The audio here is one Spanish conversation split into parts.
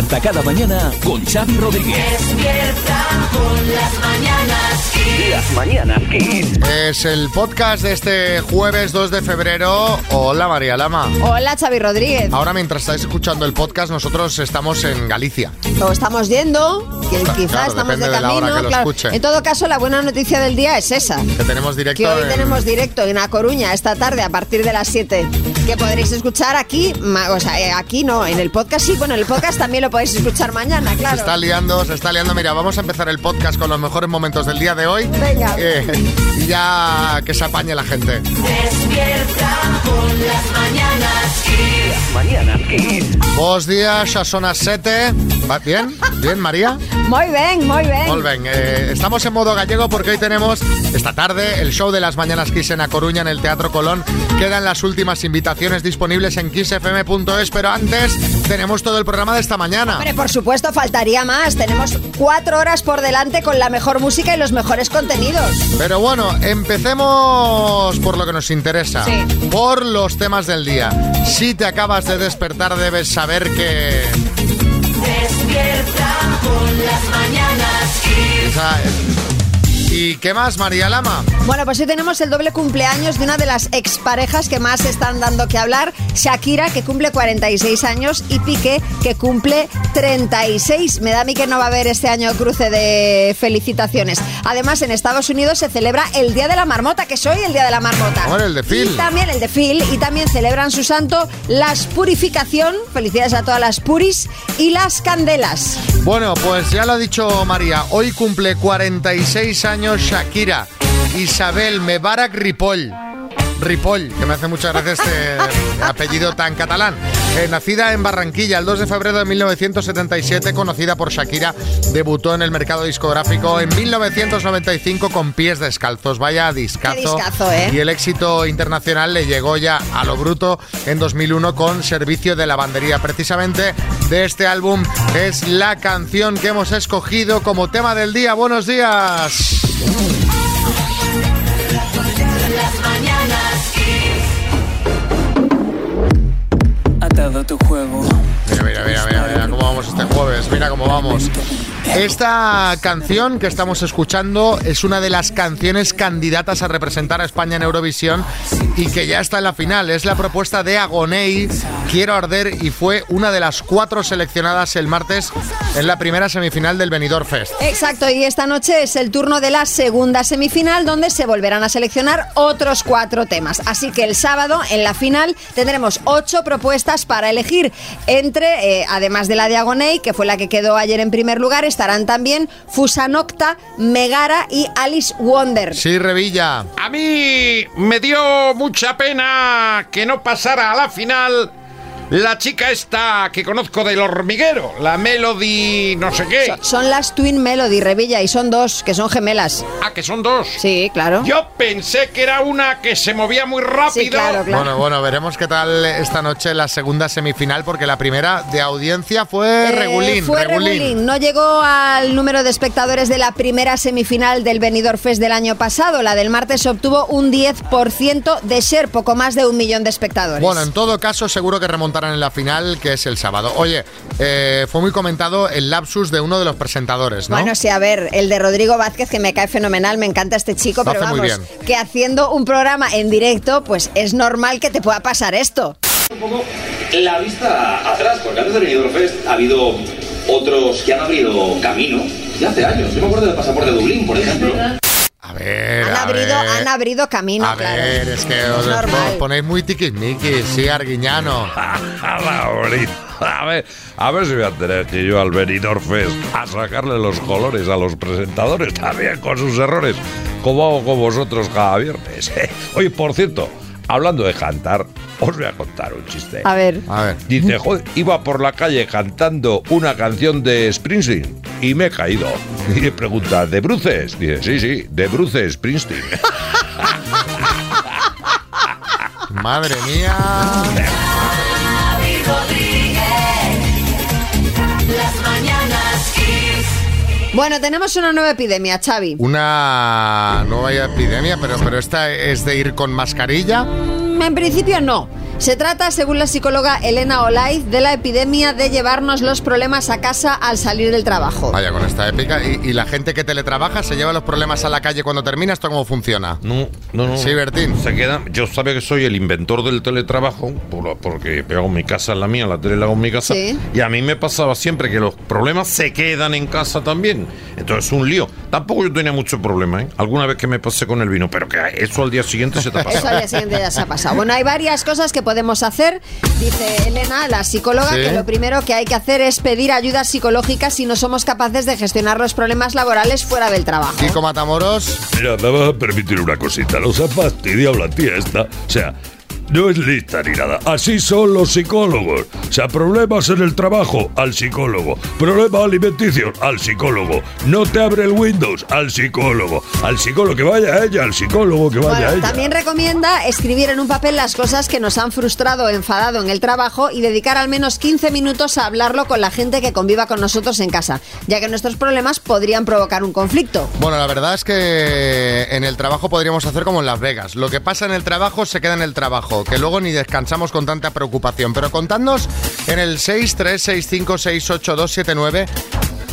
Despierta cada mañana con Xavi Rodríguez. Despierta con las mañanas Kiss. Las mañanas Kiss. Es el podcast de este jueves 2 de febrero. Hola María Lama. Hola, Xavi Rodríguez. Ahora mientras estáis escuchando el podcast, nosotros estamos en Galicia. O estamos yendo, que Claro, quizá estamos depende de de la hora camino. que lo claro. escuchen. En todo caso, la buena noticia del día es esa. Que tenemos directo Que hoy en- tenemos directo en A Coruña esta tarde a partir de las 7. Que podréis escuchar aquí, o sea, eh, aquí no, en el podcast sí, bueno, en el podcast también lo podéis escuchar mañana, Se claro. está liando, se está liando. Mira, vamos a empezar el podcast con los mejores momentos del día de hoy. Venga. Eh, y ya que se apañe la gente. Despierta con las mañanas Kiss. Las mañanas Kiss. Buenos días, ya son las 7. ¿Va bien? ¿Bien, María? Muy bien, muy bien. Muy bien, eh, estamos en modo gallego porque hoy tenemos esta tarde el show de las Mañanas Kiss en A Coruña en el Teatro Colón. Quedan las últimas invitaciones disponibles en kissfm.es, pero antes tenemos todo el programa de esta mañana. Hombre, por supuesto, faltaría más. Tenemos cuatro horas por delante con la mejor música y los mejores contenidos. Pero bueno, empecemos por lo que nos interesa, Sí. por los temas del día. Si te acabas de despertar debes saber que... Despierta con las mañanas Kiss. ¿Y qué más, María Lama? Bueno, pues hoy tenemos el doble cumpleaños de una de las exparejas que más están dando que hablar, Shakira, que cumple 46 años, y Piqué, que cumple 36. Me da a mí que no va a haber este año cruce de felicitaciones. Además, en Estados Unidos se celebra el Día de la Marmota, que es hoy el Día de la Marmota. Hombre, el de Phil. Y también el de Phil, y también celebran su santo las Purificación, felicidades a todas las puris, y las candelas. Bueno, pues ya lo ha dicho María, hoy cumple 46 años Shakira, Isabel Mebarak Ripoll. Ripoll, que me hace muchas gracias este apellido tan catalán. Eh, nacida en Barranquilla el 2 de febrero de 1977, conocida por Shakira, debutó en el mercado discográfico en 1995 con pies descalzos. Vaya discazo. ¿eh? Y el éxito internacional le llegó ya a lo bruto en 2001 con Servicio de Lavandería. Precisamente de este álbum es la canción que hemos escogido como tema del día. Buenos días. Mira, mira, mira, mira, mira cómo vamos este jueves, mira cómo vamos. Esta canción que estamos escuchando es una de las canciones candidatas a representar a España en Eurovisión y que ya está en la final. Es la propuesta de Agonei, Quiero Arder, y fue una de las cuatro seleccionadas el martes en la primera semifinal del Benidorm Fest. Exacto, y esta noche es el turno de la segunda semifinal donde se volverán a seleccionar otros cuatro temas. Así que el sábado en la final tendremos ocho propuestas para elegir. Entre, eh, además de la de Agonei, que fue la que quedó ayer en primer lugar, estarán también Fusanocta, Megara y Alice Wonder. Sí, Revilla. A mí me dio mucha pena que no pasara a la final la chica esta que conozco del hormiguero, la Melody no sé qué. Son las Twin Melody, Revilla, y son dos, que son gemelas. Ah, que son dos. Sí, claro. Yo pensé que era una que se movía muy rápido. Sí, claro, claro. Bueno, bueno, veremos qué tal esta noche la segunda semifinal, porque la primera de audiencia fue Eh, regulín. Fue regulín. No llegó al número de espectadores de la primera semifinal del Benidorm Fest del año pasado. La del martes obtuvo un 10% de ser, poco más de un millón de espectadores. Bueno, en todo caso, seguro que en la final, que es el sábado. Oye, eh, fue muy comentado el lapsus de uno de los presentadores, ¿no? Bueno, sí, a ver, el de Rodrigo Vázquez, que me cae fenomenal, me encanta este chico, Lo pero vamos, bien. que haciendo un programa en directo, pues es normal que te pueda pasar esto. un poco la vista atrás, porque antes del Benidorm Fest ha habido otros que han abrido camino ya hace años. Yo me acuerdo del pasaporte de Dublín, por ejemplo. A ver, Han a abrido, ver. han abrido camino, A claro. ver, es que os, ponéis muy tiquismiquis, sí, Arguiñano. A ver, a ver si voy a tener que yo al Benidorm Fest a sacarle los colores a los presentadores también con sus errores, como hago con vosotros cada viernes. Oye, por cierto, hablando de cantar, os voy a contar un chiste. A ver. A ver. Dice, joder, iba por la calle cantando una canción de Springsteen y me he caído. Y le pregunta, ¿de Bruces? Dice, sí, sí, de Bruces Springsteen. Madre mía. Bueno, tenemos una nueva epidemia, Xavi. Una nueva epidemia, pero, pero esta es de ir con mascarilla. En principio no. Se trata, según la psicóloga Elena Olaiz, de la epidemia de llevarnos los problemas a casa al salir del trabajo. Vaya con esta épica. ¿Y, y la gente que teletrabaja se lleva los problemas a la calle cuando termina? ¿Esto cómo funciona? No, no, no. Sí, Bertín. Se queda. Yo sabía que soy el inventor del teletrabajo, por- porque hago mi casa en la mía, la tele la hago en mi casa. Sí. Y a mí me pasaba siempre que los problemas se quedan en casa también. Entonces, un lío. Tampoco yo tenía mucho problema, ¿eh? Alguna vez que me pasé con el vino, pero que eso al día siguiente se te pasa. Eso al día siguiente ya se ha pasado. Bueno, hay varias cosas que podemos hacer. Dice Elena, la psicóloga, Sí. que lo primero que hay que hacer es pedir ayuda psicológica si no somos capaces de gestionar los problemas laborales fuera del trabajo. Kiko Matamoros. Mira, me vas a permitir una cosita. Nos ha fastidiado la tía esta. O sea, no es lista ni nada. Así son los psicólogos. O sea, problemas en el trabajo, al psicólogo. Problemas alimenticios, al psicólogo. No te abre el Windows, al psicólogo. Al psicólogo, que vaya ella, al psicólogo, que vaya Bueno, ella. también recomienda escribir en un papel las cosas que nos han frustrado o enfadado en el trabajo y dedicar al menos 15 minutos a hablarlo con la gente que conviva con nosotros en casa, ya que nuestros problemas podrían provocar un conflicto. Bueno, la verdad es que en el trabajo podríamos hacer como en Las Vegas. Lo que pasa en el trabajo se queda en el trabajo, que luego ni descansamos con tanta preocupación. Pero contadnos en el 636568279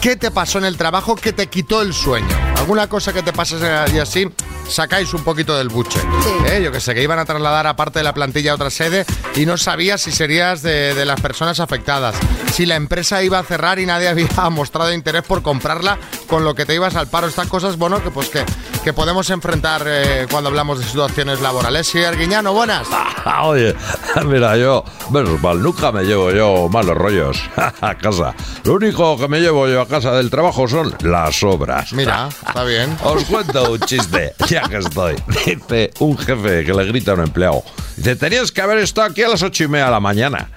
qué te pasó en el trabajo que te quitó el sueño. Alguna cosa que te pase y así sacáis un poquito del buche. ¿Eh? Yo que sé, que iban a trasladar a parte de la plantilla a otra sede y no sabías si serías de, de las personas afectadas. Si la empresa iba a cerrar y nadie había mostrado interés por comprarla con lo que te ibas al paro. Estas cosas, bueno, que pues que, que podemos enfrentar eh, cuando hablamos de situaciones laborales. Sí, Arguiñano, buenas. Ah, Oye, mira, yo, menos mal, nunca me llevo yo malos rollos a casa. Lo único que me llevo yo a casa del trabajo son las obras. Mira, está bien. Os cuento un chiste, ya que estoy. Dice un jefe que le grita a un empleado. Dice, tenías que haber estado aquí a las ocho y media de la mañana.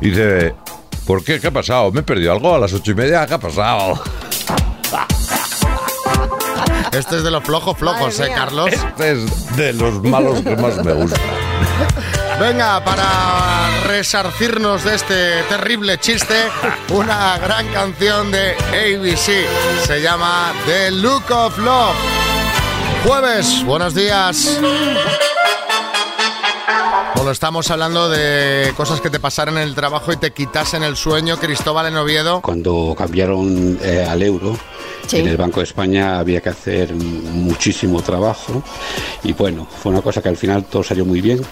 Dice, ¿por qué? ¿Qué ha pasado? ¿Me he perdido algo a las ocho y media? ¿Qué ha pasado? Este es de los flojos flojos, ¿eh. Carlos? Este es de los malos que más me gusta. Venga, para resarcirnos de este terrible chiste, una gran canción de ABC. Se llama The Look of Love. Jueves, buenos días. Bueno, estamos hablando de cosas que te pasaran en el trabajo y te quitasen el sueño. Cristóbal en Oviedo. Cuando cambiaron eh, al euro, Sí. en el Banco de España había que hacer muchísimo trabajo y bueno, fue una cosa que al final todo salió muy bien.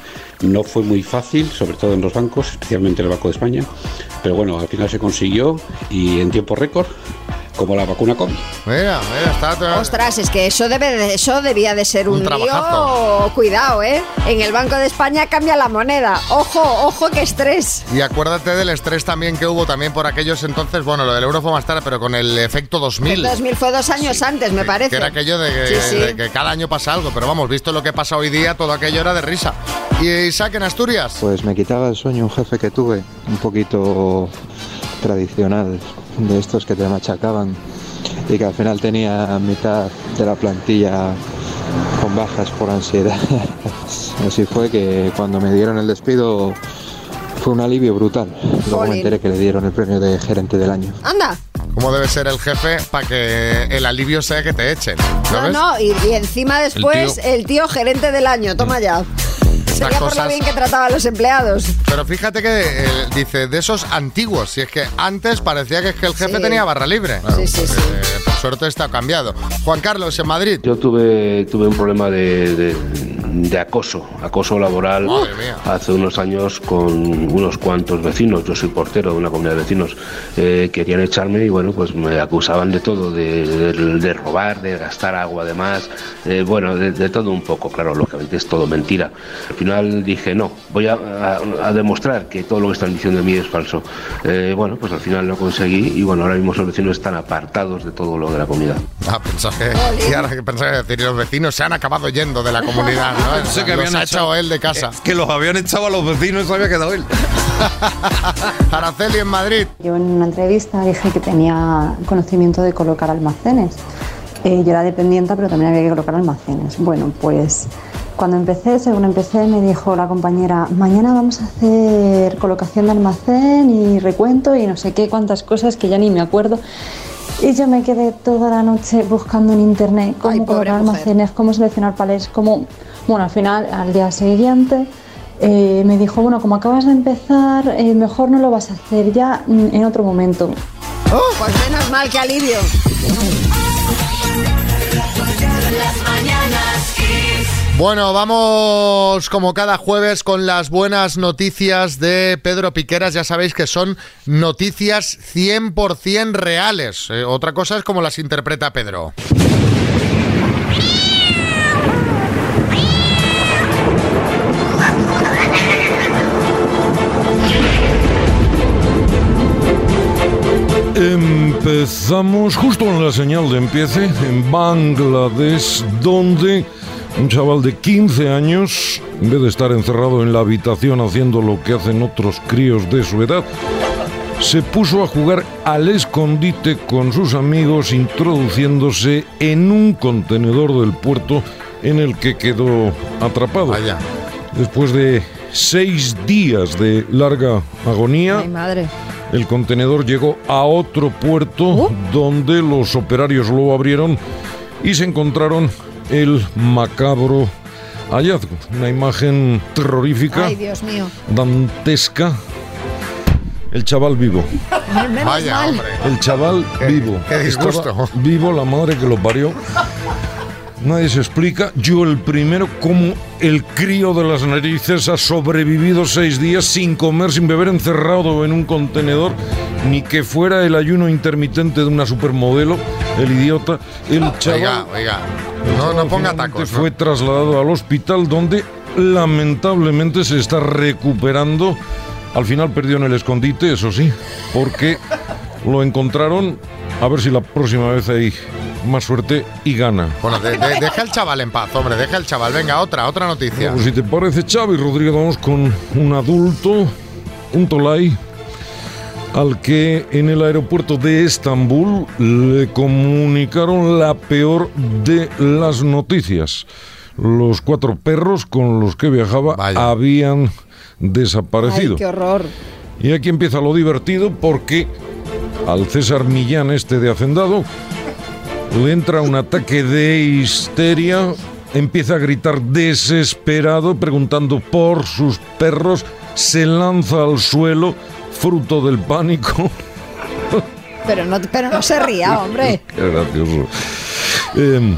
No fue muy fácil, sobre todo en los bancos, especialmente en el Banco de España, pero bueno, al final se consiguió y en tiempo récord, como la vacuna COVID. Mira, mira, está todo- Ostras, es que eso debe de- eso debía de ser Un un, trabajazo. lío. Cuidado, ¿eh? En el Banco de España cambia la moneda. Ojo, ojo, qué estrés. Y acuérdate del estrés también que hubo también por aquellos entonces. Bueno, lo del euro fue más tarde, pero con el efecto 2000. 2000 fue dos años antes, me parece. Que era aquello de que, Sí, sí. de que cada año pasa algo, pero vamos, visto lo que pasa hoy día, todo aquello era de risa. ¿Y Isaac en Asturias? Pues me quitaba el sueño un jefe que tuve, un poquito tradicional, de estos que te machacaban y que al final tenía mitad de la plantilla con bajas por ansiedad. Así fue que cuando me dieron el despido fue un alivio brutal. Luego me enteré que le dieron el premio de gerente del año. Anda. ¿Cómo debe ser el jefe para que el alivio sea que te echen? No, ¿Sabes? no, y, y encima después tío- el tío, gerente del año, toma ya. Sería por lo cosas- bien que trataba a los empleados. Pero fíjate que eh, dice de esos antiguos, si es que antes parecía que, es que el jefe Sí. tenía barra libre. Sí, sí, sí. Eh, por suerte está cambiado. Juan Carlos en Madrid. Yo tuve, tuve un problema de, de- de acoso, acoso laboral Madre mía. hace unos años con unos cuantos vecinos. Yo soy portero de una comunidad de vecinos. Eh, querían echarme y bueno, pues me acusaban de todo, de, de- de robar, de gastar agua además, eh, bueno, de, de todo un poco. Claro, lógicamente es todo mentira. Al final dije, no, voy a, a- a demostrar que todo lo que están diciendo de mí es falso. Eh, bueno, pues al final lo conseguí y bueno, ahora mismo los vecinos están apartados de todo lo de la comunidad. Ah, pensaba que, ahora que pensaba que los vecinos se han acabado yendo de la comunidad, ¿no? Pensé que Los habían ha echado- echado él de casa. Es que los habían echado a los vecinos y se había quedado él. Araceli en Madrid. Yo en una entrevista dije que tenía conocimiento de colocar almacenes. Eh, yo era dependiente, pero también había que colocar almacenes. Bueno, pues cuando empecé, según empecé, me dijo la compañera, mañana vamos a hacer colocación de almacén y recuento y no sé qué, cuántas cosas que ya ni me acuerdo. Y yo me quedé toda la noche buscando en internet cómo Ay, colocar almacenes, cómo seleccionar palés, cómo... Bueno, al final, al día siguiente eh, me dijo, bueno, como acabas de empezar, eh, mejor no lo vas a hacer ya mm, en otro momento. Pues menos mal que alivio. Las mañanas. Bueno, vamos como cada jueves con las buenas noticias de Pedro Piqueras. Ya sabéis que son noticias 100% reales. Eh, otra cosa es como las interpreta Pedro. Empezamos justo en la señal de empiece en Bangladesh, donde un chaval de 15 años, en vez de estar encerrado en la habitación haciendo lo que hacen otros críos de su edad, se puso a jugar al escondite con sus amigos, introduciéndose en un contenedor del puerto en el que quedó atrapado. Después de seis días de larga agonía, Ay, madre. el contenedor llegó a otro puerto donde los operarios lo abrieron y se encontraron el macabro hallazgo. Una imagen terrorífica, Ay, Dios mío. dantesca. El chaval vivo. Vaya, mal. hombre. El chaval vivo. qué disgusto. Estaba vivo la madre que lo parió. Nadie se explica. Yo el primero, como el crío de las narices ha sobrevivido seis días sin comer, sin beber, encerrado en un contenedor, ni que fuera el ayuno intermitente de una supermodelo, el idiota, el chaval. Oiga, oiga. No, no ponga tacos. ¿no? Fue trasladado al hospital donde lamentablemente se está recuperando. Al final perdió en el escondite, eso sí, porque lo encontraron. A ver si la próxima vez hay más suerte y gana. Bueno, de- de- deja al chaval en paz, hombre, deja al chaval. Venga, otra, otra noticia. Pues si te parece, Xavi Rodríguez, vamos con un adulto, un tolai, al que en el aeropuerto de Estambul le comunicaron la peor de las noticias. Los cuatro perros con los que viajaba habían desaparecido. Ay, qué horror. Y aquí empieza lo divertido porque al César Millán este de Hacendado le entra un ataque de histeria, empieza a gritar desesperado preguntando por sus perros, se lanza al suelo fruto del pánico. Pero no, pero no se ría, hombre. Qué gracioso. Eh,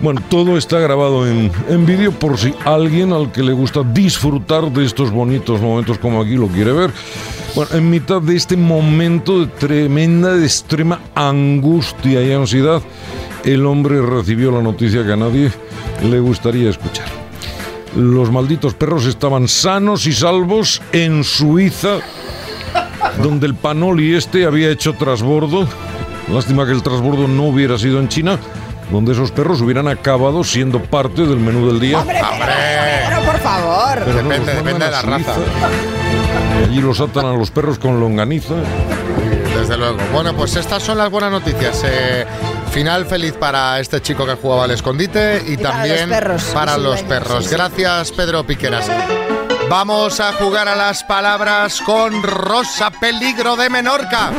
bueno, todo está grabado en, en vídeo por si alguien al que le gusta disfrutar de estos bonitos momentos como aquí lo quiere ver. Bueno, en mitad de este momento de tremenda, de extrema angustia y ansiedad, el hombre recibió la noticia que a nadie le gustaría escuchar. Los malditos perros estaban sanos y salvos en Suiza, donde el Panoli este había hecho trasbordo. Lástima que el trasbordo no hubiera sido en China, donde esos perros hubieran acabado siendo parte del menú del día. Hombre, pero, pero por favor. Pero no, Depende, mandan depende de la raza. Allí los atan a los perros con longaniza. Desde luego. Bueno, pues estas son las buenas noticias. Eh, final feliz para este chico que jugaba al escondite y, también los perros, para los dueños, perros. sí, sí. Gracias, Pedro Piqueras. Vamos a jugar a las palabras con Rosa Peligro de Menorca.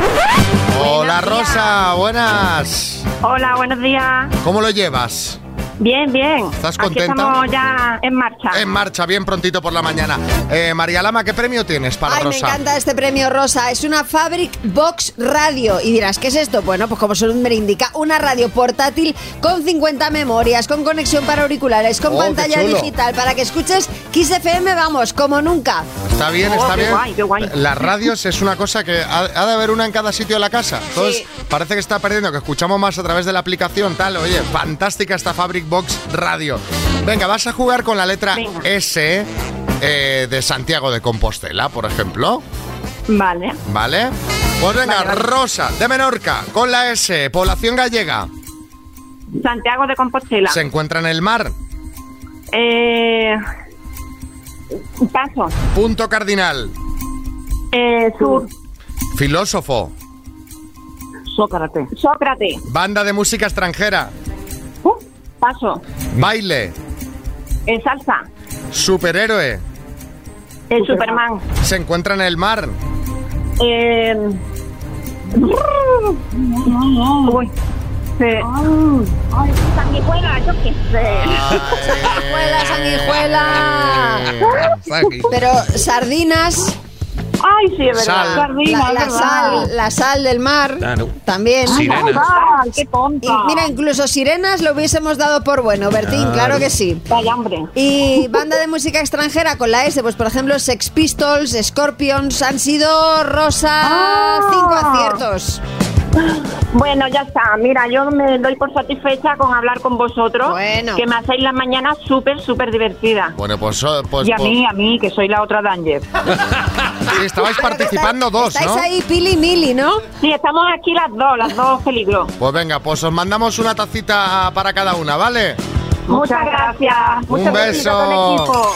Hola, Rosa. Buenas. Hola, buenos días. ¿Cómo lo llevas? Bien, bien. ¿Estás Aquí contenta? estamos ya en marcha. En marcha, bien prontito por la mañana. Eh, María Lama, ¿qué premio tienes para Ay, me Rosa? encanta este premio rosa. Es una Fabric Box Radio. Y dirás, ¿qué es esto? Bueno, pues como su nombre indica, una radio portátil con 50 memorias, con conexión para auriculares, con Oh, pantalla digital, para que escuches Kiss FM, vamos, como nunca. Está bien, Oh, está qué bien. guay, qué guay. Las radios es una cosa que ha, ha de haber una en cada sitio de la casa. Entonces, Sí. parece que está perdiendo, que escuchamos más a través de la aplicación, tal. Oye, fantástica esta Fabric Box Radio. Venga, vas a jugar con la letra Venga. S eh, de Santiago de Compostela, por ejemplo. Vale. ¿Vale? Pues venga, Vale, vale. Rosa de Menorca, con la S, población gallega. Santiago de Compostela. Se encuentra en el mar. Eh, paso. Punto cardinal. Eh, sur. Filósofo. Sócrates. Sócrates. Banda de música extranjera. Paso. Baile. Eh, salsa. Superhéroe. El Superman. Se encuentra en el mar. Eh, uy. Eh, sanguijuela, yo qué sé. Sanguijuela, sanguijuela. está aquí. Pero sardinas, Ay, sí, es verdad. Sal. Sardinas, la, la es verdad. sal, la sal del mar, Claro. también. Sirenas. Ay, qué tonta. Y mira, incluso sirenas lo hubiésemos dado por bueno, Bertín, claro que sí. Vaya, hombre. Y banda de música extranjera con la S, pues por ejemplo Sex Pistols, Scorpions, han sido Rosa Ah. cinco aciertos. Bueno, ya está. Mira, yo me doy por satisfecha con hablar con vosotros. Bueno. Que me hacéis la mañana súper, súper divertida. Bueno, pues, pues, y a pues- mí, a mí, que soy la otra Danger. sí, estabais participando dos, Estáis ¿no? ahí pili mili, ¿no? Sí, estamos aquí las dos, las dos peligros. Pues venga, pues os mandamos una tacita para cada una, ¿vale? Muchas gracias. Un Muchas beso. equipo.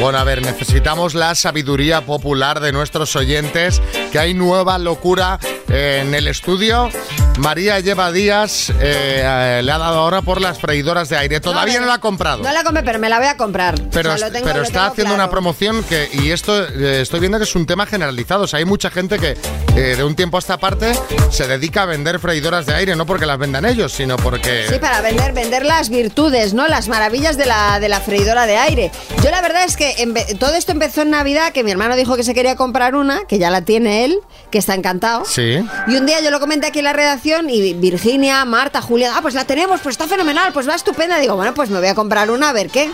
Bueno, a ver, necesitamos la sabiduría popular de nuestros oyentes, que hay nueva locura en el estudio. María lleva días, eh, eh, le ha dado ahora por las freidoras de aire. Todavía no, la ha comprado. No la compré, pero me la voy a comprar. Pero, O sea, lo tengo- pero está haciendo claro. una promoción que, y esto eh, estoy viendo que es un tema generalizado. O sea, hay mucha gente que eh, de un tiempo a esta parte se dedica a vender freidoras de aire, no porque las vendan ellos, sino porque... Sí, para vender, vender las virtudes, ¿no? Las maravillas de la, de la freidora de aire. Yo la verdad es que empe- todo esto empezó en Navidad, que mi hermano dijo que se quería comprar una, que ya la tiene él, que está encantado. Sí. Y un día yo lo comenté aquí en la redacción y Virginia, Marta, Julia, ah, pues la tenemos, pues está fenomenal, pues va estupenda. Digo, bueno, pues me voy a comprar una a ver qué.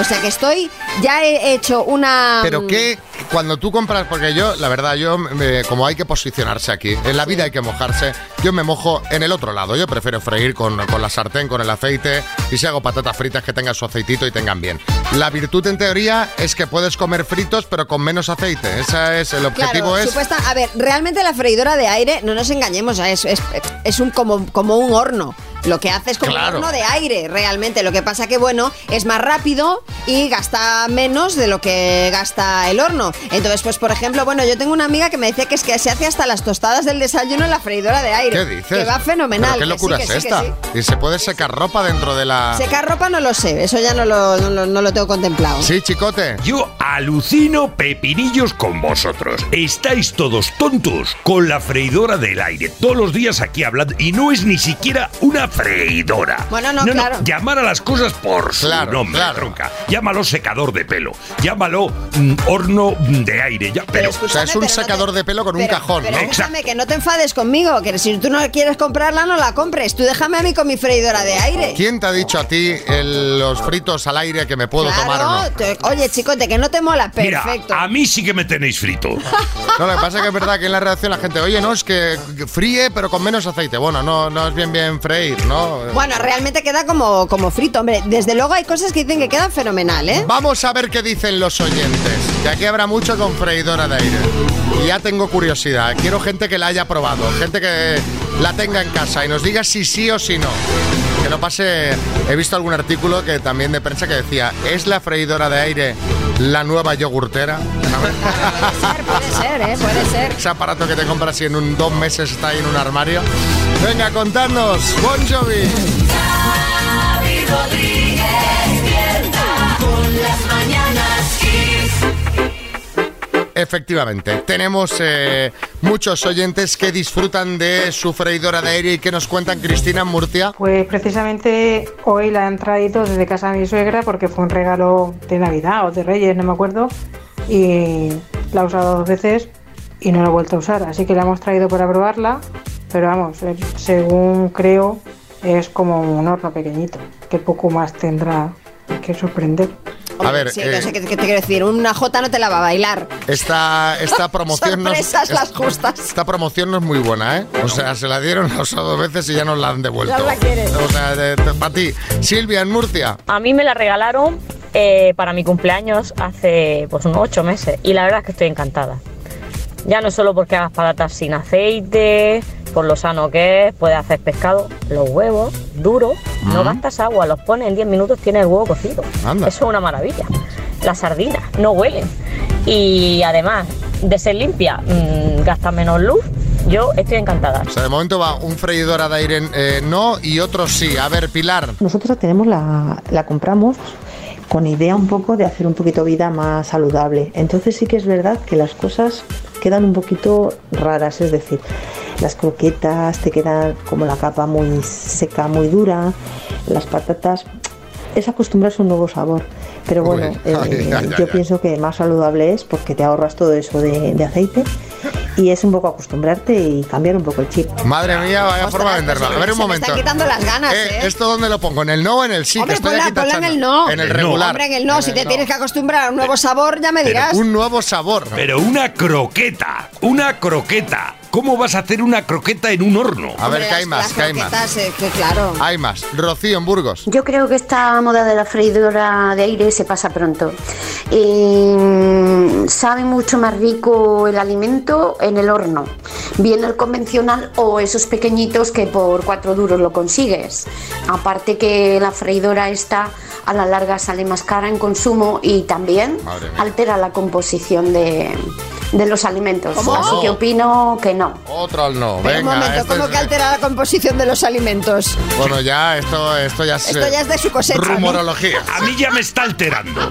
O sea que estoy, ya he hecho una... Pero que cuando tú compras, porque yo, la verdad, yo, me- como hay que posicionarse aquí, en la vida hay que mojarse, yo me mojo en el otro lado. Yo prefiero freír con, con la sartén, con el aceite, y si hago patatas fritas que tengan su aceitito y tengan bien. La virtud en teoría es que puedes comer fritos, pero con menos aceite. Ese es el objetivo. Claro, es supuesta- a ver, realmente la freidora de aire, no nos engañemos, es, es, es un como, como un horno. Lo que hace es como Claro. un horno de aire, realmente. Lo que pasa que, bueno, es más rápido y gasta menos de lo que gasta el horno. Entonces, pues, por ejemplo, bueno, yo tengo una amiga que me dice que es que se hace hasta las tostadas del desayuno en la freidora de aire. ¿Qué dices? Que va fenomenal. ¿Pero que ¿Qué locura sí, que es esta? sí. ¿Y se puede secar ropa dentro de la...? Secar ropa no lo sé, eso ya no lo, no lo- no lo tengo contemplado. Sí, chicote. Yo alucino pepinillos con vosotros. Estáis todos tontos con la freidora del aire. Todos los días aquí hablando. Y no es ni siquiera una freidora. Bueno, no, claro. llamar a las cosas por su Claro, nombre, claro. tronca. Llámalo secador de pelo. Llámalo mm, horno de aire. Ya, pero, O sea, es un pero no te- secador de pelo con un cajón, pero ¿no? escúchame, que no te enfades conmigo, que si tú no quieres comprarla, no la compres. Tú déjame a mí con mi freidora de aire. ¿Quién te ha dicho a ti el- los fritos al aire que me puedo tomar o no? te- oye, chicote, que no te mola, Mira, perfecto. a mí sí que me tenéis frito. No, lo que pasa es que es verdad que en la redacción la gente, oye, no, es que fríe, pero con menos aceite. Bueno, no, no es bien bien freír, ¿no? Bueno, realmente queda como, como frito, hombre. Desde luego hay cosas que dicen que quedan fenomenal, ¿eh? Vamos a ver qué dicen los oyentes. Que aquí habrá mucho con freidora de aire. Y ya tengo curiosidad. Quiero gente que la haya probado, gente que la tenga en casa y nos diga si sí o si no. No pase. He visto algún artículo que también de prensa que decía: ¿es la freidora de aire la nueva yogurtera? Puede ser, ¿eh? Puede ser. Ese aparato que te compras y en un, dos meses está ahí en un armario. Venga, contadnos. Bon Jovi. Efectivamente, tenemos eh, muchos oyentes que disfrutan de su freidora de aire y que nos cuentan Cristina Murcia. Pues precisamente hoy la han traído desde casa de mi suegra porque fue un regalo de Navidad o de Reyes, no me acuerdo. Y la he usado dos veces y no la he vuelto a usar. Así que la hemos traído para probarla. Pero vamos, eh, según creo, es como un horno pequeñito, que poco más tendrá que sorprender. A ver, Sí, eh, no sé qué, qué te quiero decir. Una J no te la va a bailar. esta, esta promoción no es- Sorpresas las justas. Esta promoción no es muy buena, ¿eh? O sea, se la dieron, ha usado dos veces y ya nos la han devuelto. Ya la quieres. O sea, para ti. Silvia, en Murcia. A mí me la regalaron eh, para mi cumpleaños hace pues unos ocho meses y la verdad es que estoy encantada. Ya no solo porque hagas patatas sin aceite, por lo sano que es, puedes hacer pescado, los huevos duros, no gastas agua, los pones en 10 minutos, tienes el huevo cocido. Anda. Eso es una maravilla. Las sardinas no huelen y además de ser limpia, mm, gasta menos luz. Yo estoy encantada. O sea, de momento va un freidora de aire eh, no y otro sí. A ver, Pilar. Nosotros la tenemos, la, la compramos con idea un poco de hacer un poquito vida más saludable. Entonces sí que es verdad que las cosas quedan un poquito raras, es decir, las croquetas te quedan como la capa muy seca, muy dura, las patatas es acostumbrarse a un nuevo sabor. Pero bueno, eh, yo pienso que más saludable es porque te ahorras todo eso de, de aceite y es un poco acostumbrarte y cambiar un poco el chip. Madre mía, vaya forma de venderlo. A ver un Se me momento. están quitando las ganas, Eh, ¿eh? ¿Esto dónde lo pongo? ¿En el no o en el sí? Hombre, que estoy ponla, aquí ponla en el no. En el regular. Hombre, en el no. si te tienes que acostumbrar a un nuevo sabor, ya me dirás. Un nuevo sabor. Pero una croqueta, una croqueta. ¿Cómo vas a hacer una croqueta en un horno? A ver, que hay más, que hay más. eh, que claro. Hay más. Rocío en Burgos. Yo creo que esta moda de la freidora de aire se pasa pronto. Eh, sabe mucho más rico el alimento en el horno, bien el convencional o esos pequeñitos que por cuatro duros lo consigues. Aparte que la freidora esta a la larga sale más cara en consumo y también altera la composición de, de los alimentos. ¿Cómo? Así que opino que no. Otro al no. Pero Venga, un momento, esto ¿cómo es- que altera la composición de los alimentos? Bueno, ya, esto, esto ya es. Esto ya es de su cosecha, ¿no? Rumorología. A mí ya me está alterando.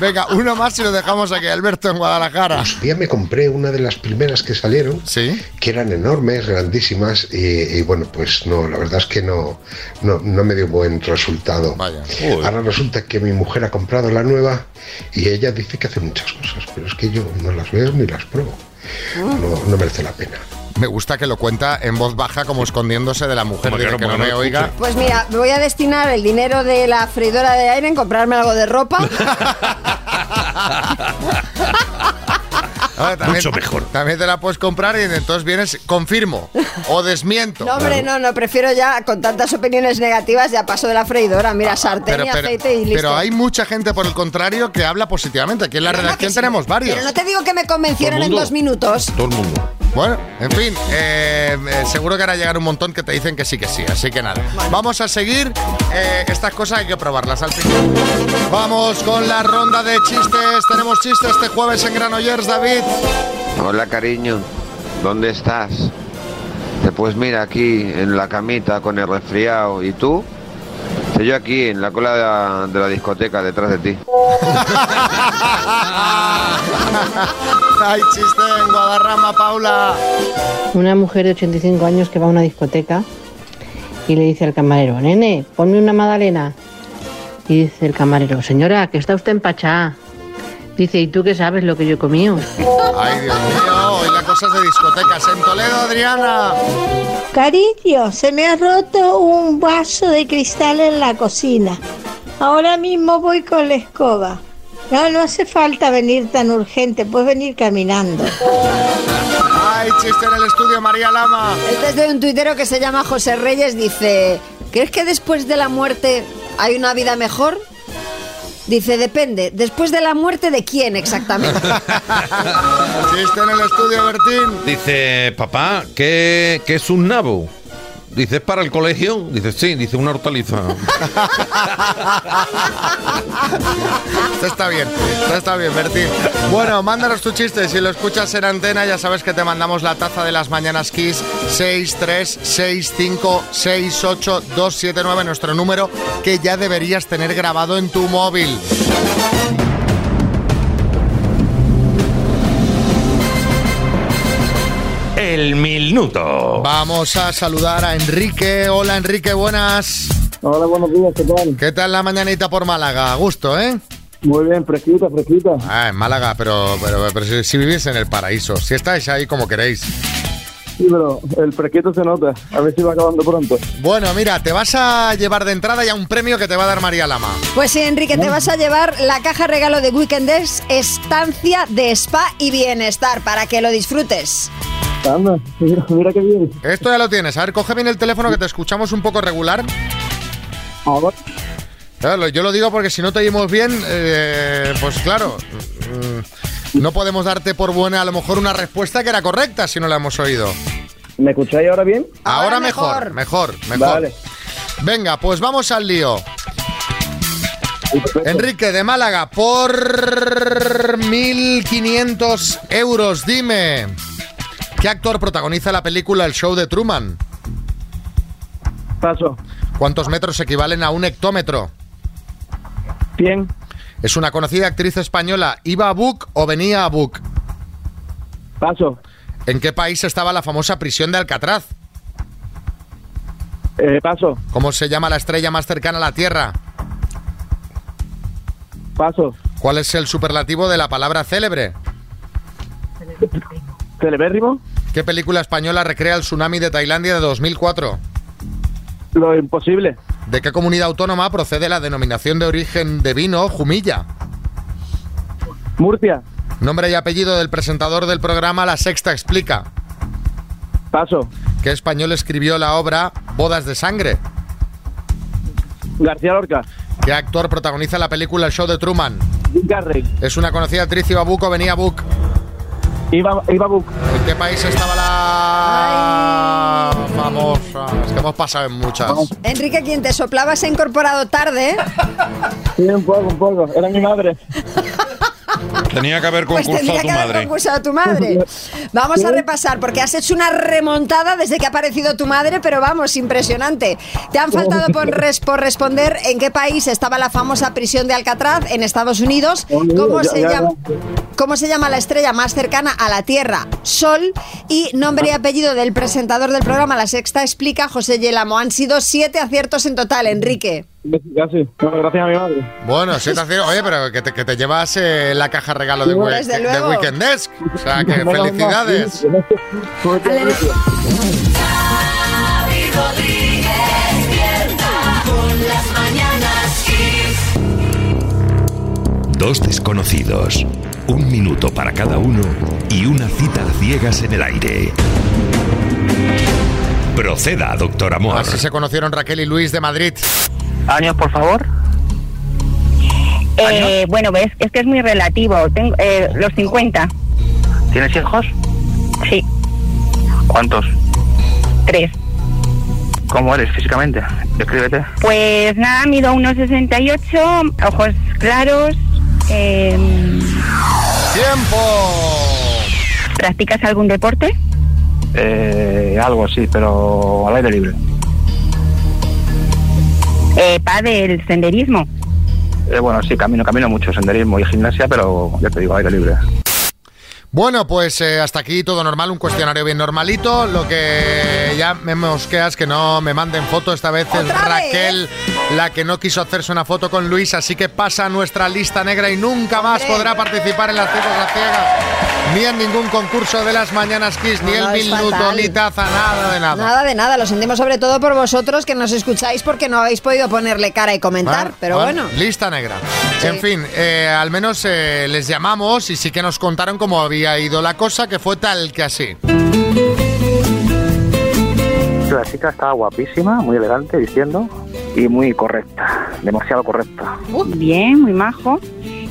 Venga, uno más y lo dejamos aquí. Alberto en Guadalajara. Ya me compré una de las primeras que salieron, Sí. que eran enormes, grandísimas, y, y bueno, pues no, la verdad es que no, no, no me dio buen resultado. Vaya. Ahora resulta que mi mujer ha comprado la nueva y ella dice que hace muchas cosas, pero es que yo no las veo ni las pruebo. No, no merece la pena. Me gusta que lo cuenta en voz baja, como escondiéndose de la mujer. Como que que no me oiga. Pues mira, voy a destinar el dinero de la freidora de aire en comprarme algo de ropa. A ver, también- Mucho mejor. También te la puedes comprar y entonces vienes, confirmo o desmiento. No, hombre, no, no, prefiero ya, con tantas opiniones negativas, ya paso de la freidora. Mira, sartén Pero, y pero- aceite y listo. pero hay mucha gente, por el contrario, que habla positivamente. Aquí en la Pero redacción sí. tenemos varios. Pero no te digo que me el en dos minutos. Todo el mundo. Bueno, en fin, eh, eh, seguro que ahora llegar un montón que te dicen que sí, que sí. Así que nada, vamos a seguir. Eh, estas cosas hay que probarlas al final. Vamos con la ronda de chistes. Tenemos chistes este jueves en Granollers, David. Hola cariño, ¿dónde estás? Pues mira aquí en la camita con el resfriado. ¿Y tú? Dice, yo aquí en la cola de la, de la discoteca detrás de ti. Hay chiste en Guadarrama, Paula. Una mujer de 85 años que va a una discoteca y le dice al camarero, nene, ponme una magdalena. Y dice el camarero, señora, que está usted empachada. Dice, ¿y tú qué sabes lo que yo he comido? Ay, Dios mío, hoy la cosa es de discotecas. En Toledo, Adriana. Cariño, se me ha roto un vaso de cristal en la cocina. Ahora mismo voy con la escoba. No, no hace falta venir tan urgente, puedes venir caminando. Hay chiste en el estudio, María Lama. Este es de un tuitero que se llama José Reyes. Dice: ¿Crees que después de la muerte hay una vida mejor? Dice: Depende. ¿Después de la muerte de quién exactamente? Chiste en el estudio, Bertín. Dice, papá, ¿qué, qué es un nabo? Dice, ¿es para el colegio? Dice, sí, dice una hortaliza. Está bien, está bien, Bertín. Bueno, mándanos tu chiste. Si lo escuchas en antena, ya sabes que te mandamos la taza de las mañanas Kiss 636568279, nuestro número que ya deberías tener grabado en tu móvil. El minuto. Vamos a saludar a Enrique. Hola, Enrique, buenas. Hola, buenos días, ¿qué tal? ¿Qué tal la mañanita por Málaga? A gusto, ¿eh? Muy bien, fresquita, fresquita. Ah, en Málaga, pero, pero, pero si, si vivís en el paraíso, si estáis ahí como queréis. Sí, pero el fresquito se nota. A ver si va acabando pronto. Bueno, mira, te vas a llevar de entrada ya un premio que te va a dar María Lama. Pues sí, Enrique, te vas a llevar la caja regalo de Weekenders Estancia de Spa y Bienestar para que lo disfrutes. Anda, mira, mira qué bien. Esto ya lo tienes. A ver, coge bien el teléfono que te escuchamos un poco regular. Claro, yo lo digo porque si no te oímos bien, eh, pues claro, mm, no podemos darte por buena a lo mejor una respuesta que era correcta si no la hemos oído. ¿Me escucháis ahora bien? Ahora, mejor, mejor, mejor. Vale. Venga, pues vamos al lío. Enrique de Málaga, por 1.500 euros, dime, ¿qué actor protagoniza la película El Show de Truman? Paso. ¿Cuántos metros equivalen a un hectómetro? 100. ¿Es una conocida actriz española? ¿Iba a Book o venía a Book? Paso. ¿En qué país estaba la famosa prisión de Alcatraz? Eh, paso, ¿Cómo se llama la estrella más cercana a la Tierra? paso. ¿Cuál es el superlativo de la palabra célebre? Celebérrimo, ¿Qué película española recrea el tsunami de Tailandia de 2004? Lo imposible. ¿De qué comunidad autónoma procede la denominación de origen de vino Jumilla? Murcia, Nombre y apellido del presentador del programa La Sexta Explica. paso. ¿Qué español escribió la obra Bodas de Sangre? García Lorca, ¿Qué actor protagoniza la película El Show de Truman? Jim Carrey, Es una conocida actriz Ibabuco, venía Book. Iba, Iba Buc, ¿En qué país estaba la famosa? Es que hemos pasado en muchas. Enrique, quien te soplaba se ha incorporado tarde. Sí, un poco, un poco. Era mi madre. Tenía que haber Pues concursado tendría tu haber madre. concursado tu madre. Vamos a repasar, porque has hecho una remontada desde que ha aparecido tu madre, pero vamos, impresionante. Te han faltado por, res- por responder en qué país estaba la famosa prisión de Alcatraz, en Estados Unidos. ¿Cómo Ya, se ya, llama? ya. ¿Cómo se llama la estrella más cercana a la Tierra? Sol. Y nombre y apellido del presentador del programa La Sexta explica, José Yelamo. Han sido siete aciertos en total, Enrique. Casi. Bueno, gracias a mi madre. Bueno, sí te hace- Oye, pero que te, que te llevas eh, la caja regalo de, de luego. Weekend Desk. O sea, que Menos mal. felicidades. Xavi Rodríguez despierta con las mañanas Kiss. Dos desconocidos, un minuto para cada uno y una cita a ciegas en el aire. Proceda, doctor Amor. Así se conocieron Raquel y Luis de Madrid. Años, por favor. Eh, bueno, ves, es que es muy relativo. Tengo eh, los 50. ¿Tienes hijos? Sí, ¿Cuántos? tres. ¿Cómo eres físicamente? Descríbete. Pues nada, mido unos 68, ojos claros. eh, ¡Tiempo! ¿Practicas algún deporte? Eh, algo sí, pero al aire libre. Eh, del senderismo. Eh, bueno, sí, camino, camino mucho, senderismo y gimnasia, pero ya te digo, aire libre. Bueno, pues eh, hasta aquí todo normal, un cuestionario bien normalito. Lo que ya me mosquea es que no me manden foto. Esta vez es Raquel la que no quiso hacerse una foto con Luis, así que pasa a nuestra lista negra y nunca más podrá participar en las citas a ciegas, ni en ningún concurso de las mañanas Kiss, ni No, el minuto, fatal. ni taza, nada de nada. Nada de nada, lo sentimos sobre todo por vosotros que nos escucháis porque no habéis podido ponerle cara y comentar, pero bueno. Lista negra. En fin, eh, al menos eh, les llamamos y sí que nos contaron cómo había ido la cosa, que fue tal que así. La chica estaba guapísima, muy elegante, vistiendo, y muy correcta, demasiado correcta. Bien, muy majo.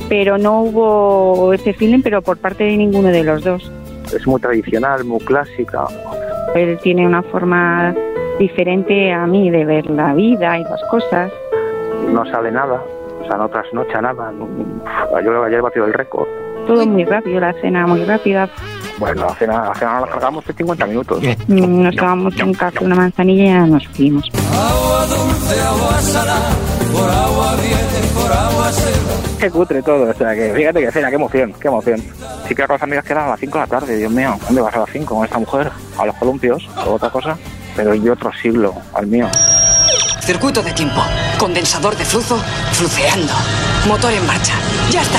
Pero no hubo ese feeling, pero por parte de ninguno de los dos. Es muy tradicional, muy clásica. Él tiene una forma diferente a mí de ver la vida y las cosas. No sale nada, o sea, no trasnocha nada. Yo ayer he batido el récord. Todo muy rápido, la cena muy rápida. Bueno, la cena, la cena la cargamos en 50 minutos. Mm, Nos tomamos un café, una manzanilla y ya nos fuimos. Qué cutre todo, o sea, que fíjate que cena, qué emoción, qué emoción. Sí que con las amigas quedan a las 5 de la tarde, Dios mío, ¿dónde vas a las 5 con esta mujer? A los columpios o otra cosa. Pero yo otro siglo, al mío. Circuito de tiempo. Condensador de flujo fluceando. Motor en marcha. Ya está.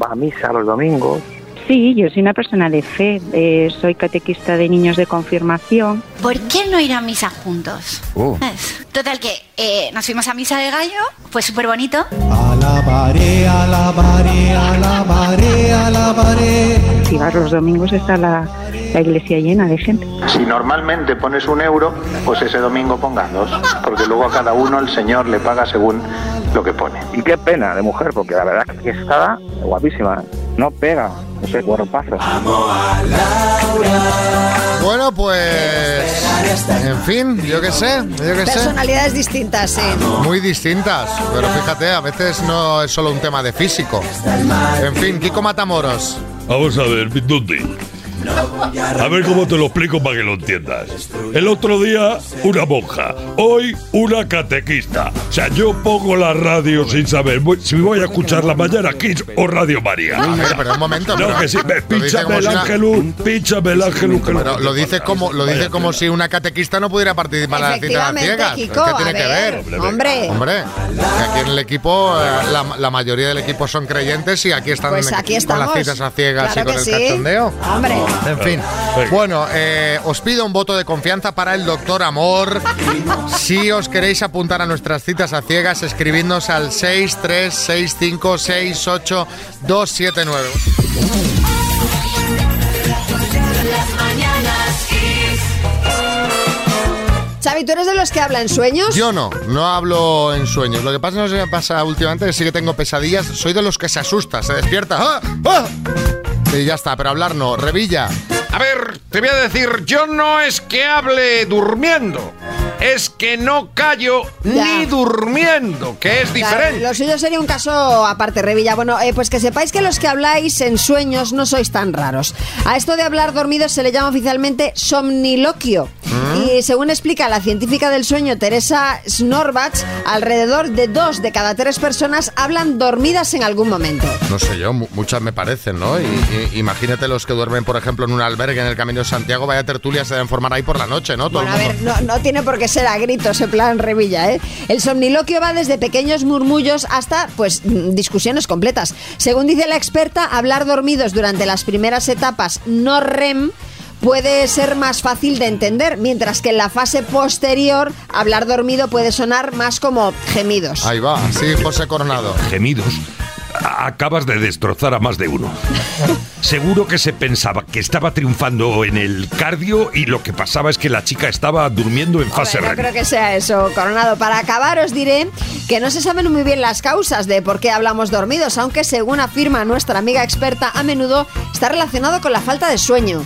Va a misa los domingos. Sí, yo soy una persona de fe. eh, soy catequista de niños de confirmación. ¿Por qué no ir a misa juntos? Uh. Es- Total que eh, nos fuimos a misa de gallo, fue súper bonito. Alabaré, alabaré, alabaré, alabaré. Si vas los domingos está la, la iglesia llena de gente. Si normalmente pones un euro, pues ese domingo pongas dos, porque luego a cada uno el Señor le paga según lo que pone. Y qué pena de mujer, porque la verdad que estaba guapísima. No pega ese cuerpazo. Bueno, pues. En fin, yo qué sé, yo qué sé. Personalidades distintas, sí. Muy distintas, pero fíjate, a veces no es solo un tema de físico. En fin, Kiko Matamoros. Vamos a ver, ¿dónde? A ver cómo te lo explico para que lo entiendas. El otro día, una monja. Hoy, una catequista. O sea, yo pongo la radio sin saber voy- si voy a escuchar la mañana Kiss o Radio María. Pero, pero un momento. No, pero- que sí. como el si una- ángelus, pínchame el ángelus. Pero lo dice como lo dice como si una catequista no pudiera participar en la cita Efectivamente, ciegas. ¿Qué a tiene que ver, ver? hombre. Hombre, que aquí en el equipo eh, la, la mayoría del equipo son creyentes y aquí están Pues aquí con estamos. las citas a ciegas Claro y con el sí. cachondeo. Hombre. En fin. Bueno, eh, os pido un voto de confianza para el doctor Amor. Si os queréis apuntar a nuestras citas a ciegas, escribidnos al 636568279. Las mañanas Kiss. Xavi, ¿tú eres de los que habla en sueños? Yo no, no hablo en sueños. Lo que pasa, no sé qué me pasa últimamente, que sí que tengo pesadillas. Soy de los que se asusta, se despierta. ¡Ah! ¡Ah! Y ya está, pero hablar no. Revilla. A ver, te voy a decir, yo no es que hable durmiendo, es que no callo ni durmiendo, que es Claro, diferente. lo suyo sería un caso aparte, Revilla. Bueno, eh, pues que sepáis que los que habláis en sueños no sois tan raros. A esto de hablar dormidos se le llama oficialmente somniloquio. Y según explica la científica del sueño Teresa Snorbach, alrededor de dos de cada tres personas hablan dormidas en algún momento. No sé yo, mu- muchas me parecen, ¿no? Y, y- imagínate los que duermen, por ejemplo, en un albergue en el Camino de Santiago, vaya tertulia se deben formar ahí por la noche, ¿no? Todo Bueno, a ver, no, no tiene por qué ser a gritos en plan Revilla, ¿eh? El somniloquio va desde pequeños murmullos hasta, pues, discusiones completas. Según dice la experta, hablar dormidos durante las primeras etapas no REM puede ser más fácil de entender, mientras que en la fase posterior, hablar dormido puede sonar más como gemidos. Ahí va, sí, José Coronado. Gemidos. Acabas de destrozar a más de uno. Seguro que se pensaba que estaba triunfando en el cardio y lo que pasaba es que la chica estaba durmiendo en fase Hombre, no creo que sea eso, Coronado. Para acabar, os diré que no se saben muy bien las causas de por qué hablamos dormidos, aunque según afirma nuestra amiga experta, a menudo está relacionado con la falta de sueño.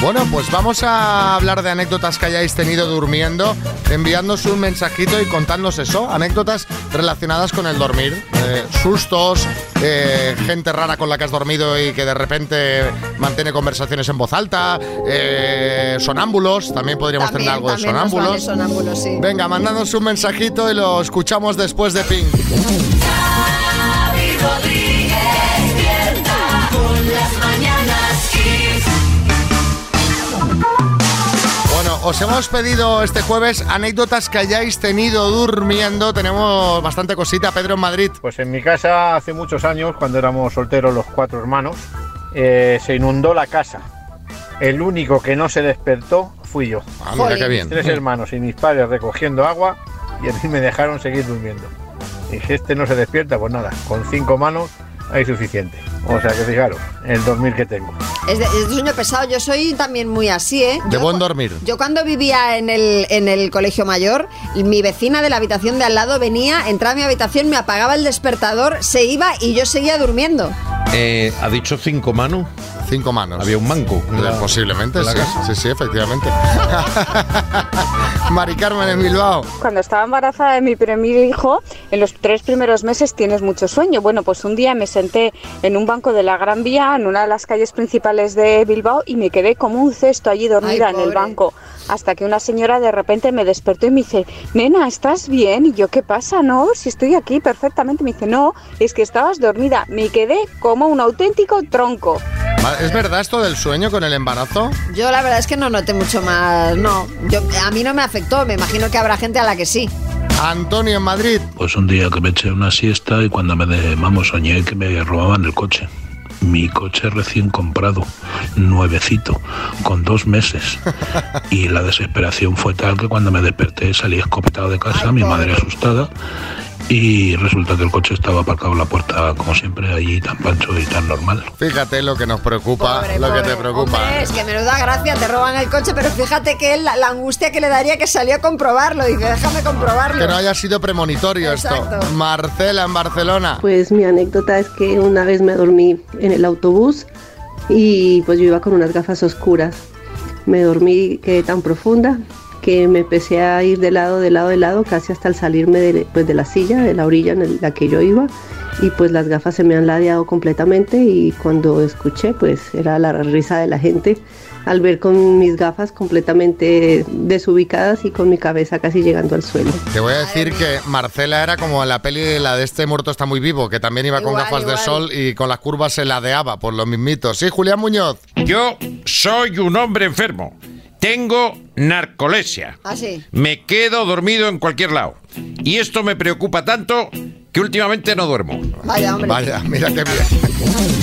Bueno, pues vamos a hablar de anécdotas que hayáis tenido durmiendo, enviándonos un mensajito y contándonos eso, anécdotas relacionadas con el dormir, eh, sustos, eh, gente rara con la que has dormido y que de repente mantiene conversaciones en voz alta, eh, sonámbulos, también podríamos También, tener algo de vale sonámbulos, sí. Venga, mandadnos un mensajito y lo escuchamos después de Pink. Os hemos pedido este jueves anécdotas que hayáis tenido durmiendo. Tenemos bastante cosita, Pedro en Madrid. Pues en mi casa hace muchos años, cuando éramos solteros los cuatro hermanos, eh, se inundó la casa. El único que no se despertó fui yo. Ah, mira qué bien. Mis tres hermanos y mis padres recogiendo agua y a mí me dejaron seguir durmiendo. Y si este no se despierta, pues nada, con cinco manos hay suficiente. O sea que fijaros, el dormir que tengo. Es de, es de sueño pesado. Yo soy también muy así, ¿eh? De Yo buen dormir. Yo cuando vivía en el, en el colegio mayor, mi vecina de la habitación de al lado venía, entraba a mi habitación, me apagaba el despertador, se iba y yo seguía durmiendo. Eh, ¿Ha dicho cinco manos? Cinco manos. Había un manco. la- Posiblemente, la sí. Sí, sí, efectivamente. Mari Carmen en Bilbao. Cuando estaba embarazada de mi primer hijo, en los tres primeros meses tienes mucho sueño. Bueno, pues un día me senté en un banco de la Gran Vía, en una de las calles principales de Bilbao, y me quedé como un cesto allí dormida Ay, en el banco. Hasta que una señora de repente me despertó y me dice, nena, ¿estás bien? Y yo, ¿qué pasa? No, si estoy aquí perfectamente. Me dice, no, es que estabas dormida. Me quedé como un auténtico tronco. ¿Es verdad esto del sueño con el embarazo? Yo la verdad es que no noté mucho más, no. Yo, a mí no me afectó, me imagino que habrá gente a la que sí. Antonio en Madrid. Pues un día que me eché una siesta y cuando me de, vamos, soñé que me robaban el coche. Mi coche recién comprado, nuevecito, con dos meses. Y la desesperación fue tal que cuando me desperté salí escopetado de casa, mi madre asustada. Y resulta que el coche estaba aparcado en la puerta, como siempre, allí tan pancho y tan normal. Fíjate lo que nos preocupa, Pobre, lo que te preocupa. Hombre, es que menuda gracia, te roban el coche, pero fíjate que él, la, la angustia que le daría que salió a comprobarlo. Dice, déjame comprobarlo. Que no haya sido premonitorio esto. Marcela en Barcelona. Pues mi anécdota es que una vez me dormí en el autobús y pues yo iba con unas gafas oscuras. Me dormí quedé tan profunda que me empecé a ir de lado, de lado, de lado, casi hasta el salirme de, pues, de la silla, de la orilla en la que yo iba. Y pues las gafas se me han ladeado completamente y cuando escuché, pues era la risa de la gente al ver con mis gafas completamente desubicadas y con mi cabeza casi llegando al suelo. Te voy a decir que Marcela era como la peli de la de este muerto está muy vivo, que también iba con Igual, gafas de sol y con las curvas se ladeaba por los mismitos. Sí, Julián Muñoz. Yo soy un hombre enfermo. Tengo narcolepsia. Ah, sí. Me quedo dormido en cualquier lado. Y esto me preocupa tanto que últimamente no duermo. Vaya, hombre. Vaya, mira qué bien.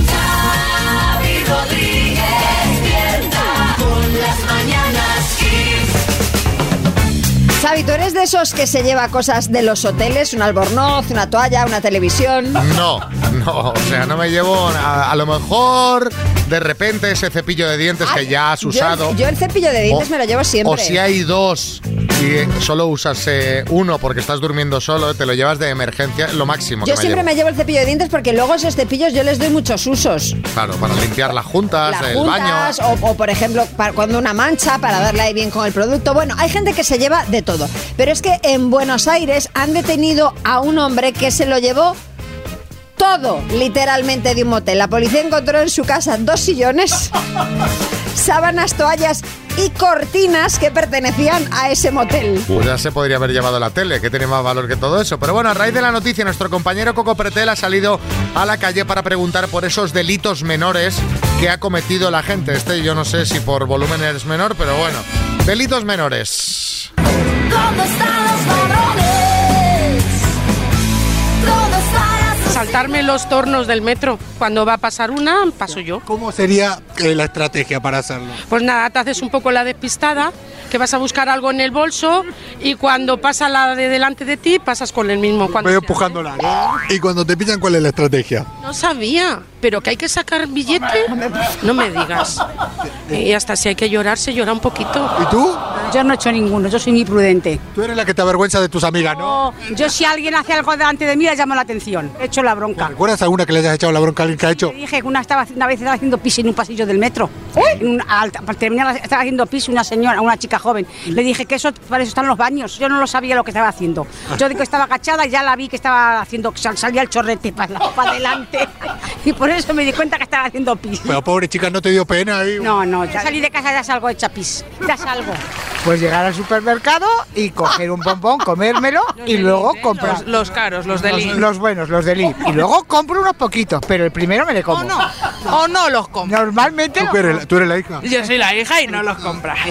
Xavi Rodríguez despierta con las mañanas Kiss. Xavi, ¿tú eres de esos que se lleva cosas de los hoteles? ¿Un albornoz, una toalla, una televisión? No, no, o sea, no me llevo a, a lo mejor de repente ese cepillo de dientes que ya has usado. Yo, el cepillo de dientes O- me lo llevo siempre. O si hay dos y eh, solo usas eh, uno porque estás durmiendo solo, te lo llevas de emergencia, lo máximo Yo que me siempre llevo. me llevo el cepillo de dientes porque luego esos cepillos yo les doy muchos usos. Claro, para limpiar las juntas, Las el baño. o, o, por ejemplo, para cuando una mancha, para darle ahí bien con el producto. Bueno, hay gente que se lleva de todo. Pero es que en Buenos Aires han detenido a un hombre que se lo llevó todo, literalmente, de un motel. La policía encontró en su casa dos sillones, sábanas, toallas y cortinas que pertenecían a ese motel. Pues ya se podría haber llevado la tele, que tiene más valor que todo eso. Pero bueno, a raíz de la noticia, nuestro compañero Coco Pretel ha salido a la calle para preguntar por esos delitos menores que ha cometido la gente. Este yo no sé si por volumen es menor, pero bueno. Delitos menores. ¿Dónde están los varones? Saltarme los tornos del metro. Cuando va a pasar una, paso yo. ¿Cómo sería eh, la estrategia para hacerlo? Pues nada, te haces un poco la despistada, que vas a buscar algo en el bolso y cuando pasa la de delante de ti, pasas con el mismo. Cuando Voy empujándola, ¿no? Y cuando te pillan, ¿cuál es la estrategia? No sabía, pero que hay que sacar billete, no me digas. Y hasta si hay que llorar, se llora un poquito. ¿Y tú? Yo no he hecho ninguno, yo soy muy prudente. Tú eres la que te avergüenza de tus amigas, ¿no? Yo si alguien hace algo delante de mí le llamo la atención. He hecho la bronca. ¿Recuerdas alguna que le hayas echado la bronca a alguien que ha hecho? Le dije que una, estaba, una vez estaba haciendo pis en un pasillo del metro. En un- al- para terminar, estaba haciendo pis una señora, una chica joven. Le dije que eso para eso están los baños. Yo no lo sabía lo que estaba haciendo. Yo digo que estaba agachada y ya la vi que estaba haciendo, salía el chorrete para, para adelante. Y por eso me di cuenta que estaba haciendo pis. Pero pobre chica, ¿no te dio pena ahí? No, no, ya salí de casa ya salgo hecha pis. Ya salgo. Pues llegar al supermercado y coger un bombón, comérmelo y luego comprar. Los, los caros, los de Los, Lidl. los buenos, los de Lidl. Y luego compro unos poquitos, pero el primero me le como. O no, o no los compro. Normalmente ¿Tú, eres, la- tú eres la hija? Yo soy la hija y no los compra.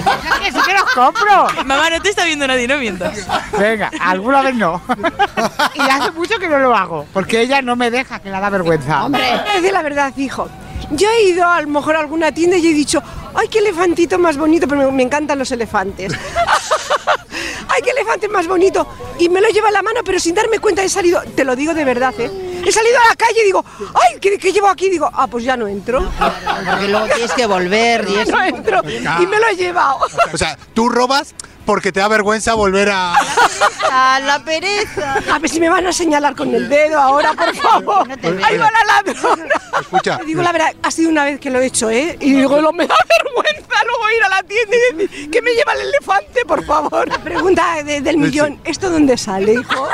que sí que los compro. Mamá, no te está viendo nadie, no mientas. Venga, alguna vez no. y hace mucho que no lo hago, porque ella no me deja, que la da vergüenza. Hombre, la verdad, hijo. Yo he ido a lo mejor a alguna tienda y he dicho, ay, qué elefantito más bonito, pero me, encantan los elefantes. ay, qué elefante más bonito. Y me lo lleva en la mano, pero sin darme cuenta he salido, te lo digo de verdad, ¿eh? He salido a la calle y digo, ay, ¿qué, qué llevo aquí? Digo, ah, pues ya no entro. Porque luego tienes que volver y eso. No entro. Y me lo he llevado. O sea, tú robas porque te da vergüenza volver a... A la pereza. A ver si me van a señalar con el dedo ahora, por favor. Ahí va la ladrona. Escucha. Te digo la verdad, ha sido una vez que lo he hecho, ¿eh? Y digo, lo me da vergüenza luego ir a la tienda y decir, ¿qué me lleva el elefante, por favor? La pregunta de- del millón, ¿esto dónde sale, hijo?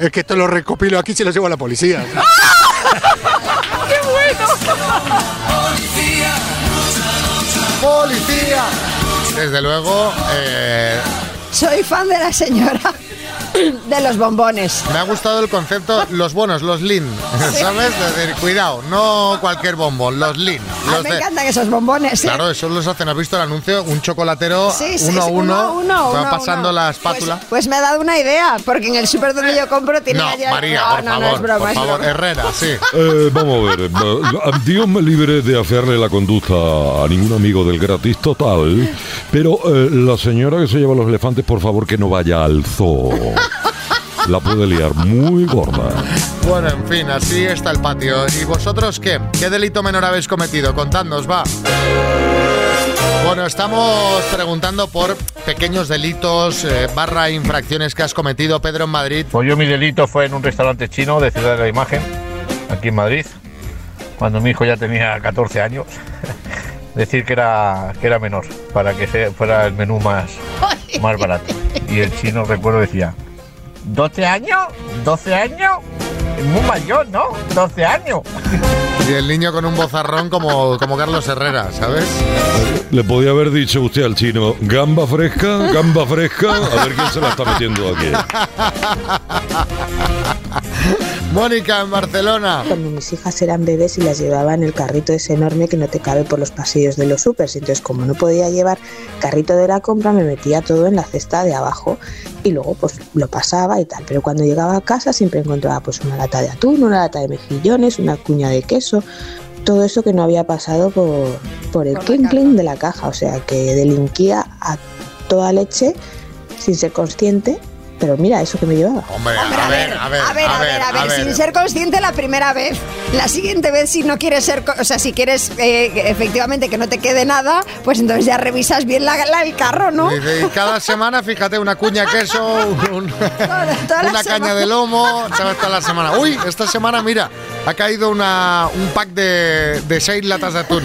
Es que esto lo recopilo aquí y se lo llevo a la policía. ¡Qué bueno! ¡Policía! Desde luego, eh, Soy fan de la señora de los bombones. me ha gustado el concepto, los buenos, los lean, ¿sabes? Es decir, cuidado, no cualquier bombón, los lean. A mí Los me de- encantan esos bombones. ¿eh? Claro, eso los hacen, ¿has visto el anuncio? Un chocolatero Sí, sí, uno a sí, uno, uno va uno pasando uno. la espátula. Pues me ha dado una idea, porque en el súper donde yo compro tiene no, allá- María, No, por no, favor, no es broma, por es favor, broma. Herrera, sí. Eh, vamos a ver, eh, Dios me libre de hacerle la conducta a ningún amigo del gratis total, pero eh, la señora que se lleva los elefantes, por favor que no vaya al zoo. La puede liar muy gorda. Bueno, en fin, así está el patio. ¿Y vosotros qué? ¿Qué delito menor habéis cometido? Contadnos, va. Bueno, estamos preguntando por pequeños delitos eh, barra infracciones que has cometido, Pedro, en Madrid. Pues yo mi delito fue en un restaurante chino de Ciudad de la Imagen, aquí en Madrid, cuando mi hijo ya tenía 14 años. decir que era, que era menor, para que fuera el menú más, más barato. Y el chino, recuerdo, decía, ¿12 años? ¿12 años? Es muy mayor, ¿no? 12 años. Y el niño con un bozarrón como, como Carlos Herrera, ¿sabes? Le podía haber dicho usted al chino, gamba fresca, gamba fresca, a ver quién se la está metiendo aquí. Mónica en Barcelona. Cuando mis hijas eran bebés y las llevaba en el carrito ese enorme que no te cabe por los pasillos de los supers. Entonces, como no podía llevar carrito de la compra, me metía todo en la cesta de abajo y luego pues lo pasaba y tal. Pero cuando llegaba a casa siempre encontraba pues una lata de atún, una lata de mejillones, una cuña de queso, todo eso que no había pasado por, por el clink clink de la caja. O sea que delinquía a toda leche sin ser consciente. Pero mira eso que me llevaba. Hombre, a ver, a ver, A ver, a ver, a ver, sin ser consciente la primera vez. La siguiente vez, si no quieres ser, o sea, si quieres eh, efectivamente que no te quede nada, pues entonces ya revisas bien la, la- el carro, ¿no? Y cada semana, fíjate, una cuña de queso, un- toda la una caña semana. de lomo, ¿sabes? Toda la semana. Uy, esta semana, mira, ha caído una, un pack de, de seis latas de atún.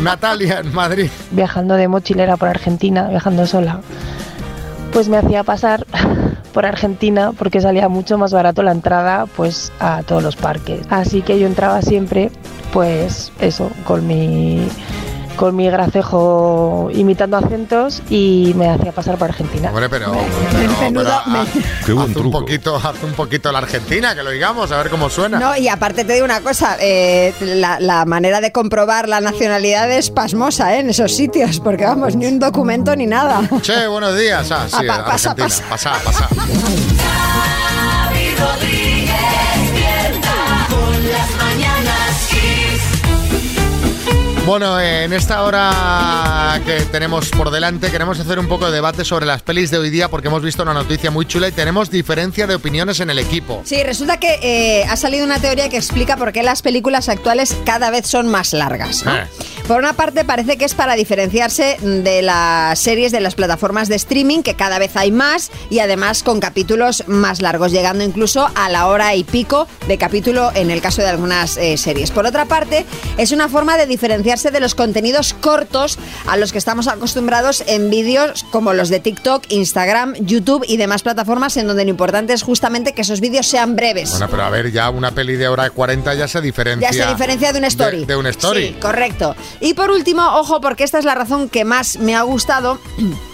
Natalia, en Madrid. viajando de mochilera por Argentina, viajando sola, pues me hacía pasar por Argentina porque salía mucho más barato la entrada pues a todos los parques. Así que yo entraba siempre pues eso, con mi con mi gracejo imitando acentos y me hacía pasar por Argentina. Hombre, pero, pero, pero, Qué buen haz un poquito, haz un poquito la Argentina, que lo digamos, a ver cómo suena. No, y aparte te digo una cosa, eh, la, la manera de comprobar la nacionalidad es pasmosa ¿eh? en esos sitios, porque vamos, ni un documento ni nada. Che, buenos días. Ah, sí, Ah, pa- pasa, Argentina. Pasa, pasa. Bueno, en esta hora que tenemos por delante queremos hacer un poco de debate sobre las pelis de hoy día porque hemos visto una noticia muy chula y tenemos diferencia de opiniones en el equipo. Sí, resulta que eh, ha salido una teoría que explica por qué las películas actuales cada vez son más largas. ¿no? Eh. Por una parte parece que es para diferenciarse de las series de las plataformas de streaming, que cada vez hay más y además con capítulos más largos, llegando incluso a la hora y pico de capítulo en el caso de algunas eh, series. Por otra parte, es una forma de diferenciarse de los contenidos cortos a los que estamos acostumbrados en vídeos como los de TikTok, Instagram, YouTube y demás plataformas en donde lo importante es justamente que esos vídeos sean breves. Bueno, pero a ver, ya una peli de hora 40 ya se diferencia. Ya se diferencia de una story. De, de una story. Sí, correcto. Y por último, ojo, porque esta es la razón que más me ha gustado.